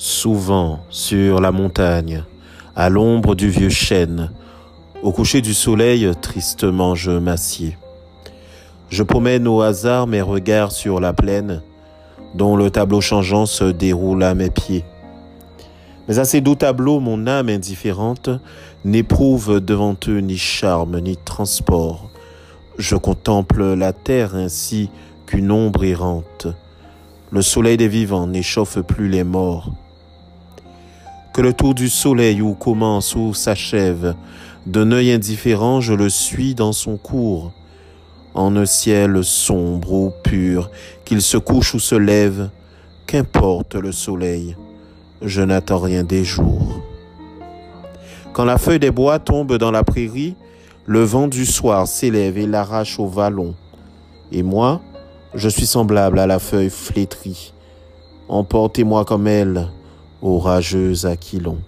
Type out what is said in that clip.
Souvent sur la montagne, à l'ombre du vieux chêne, au coucher du soleil, tristement je m'assieds. Je promène au hasard mes regards sur la plaine, dont le tableau changeant se déroule à mes pieds. Mais à ces doux tableaux, mon âme indifférente n'éprouve devant eux ni charme ni transport. Je contemple la terre ainsi qu'une ombre errante. Le soleil des vivants n'échauffe plus les morts que le tour du soleil où commence ou s'achève, d'un œil indifférent je le suis dans son cours, en un ciel sombre ou pur, qu'il se couche ou se lève, qu'importe le soleil, je n'attends rien des jours. Quand la feuille des bois tombe dans la prairie, le vent du soir s'élève et l'arrache au vallon. Et moi, je suis semblable à la feuille flétrie. Emportez-moi comme elle, Orageux Aquilon.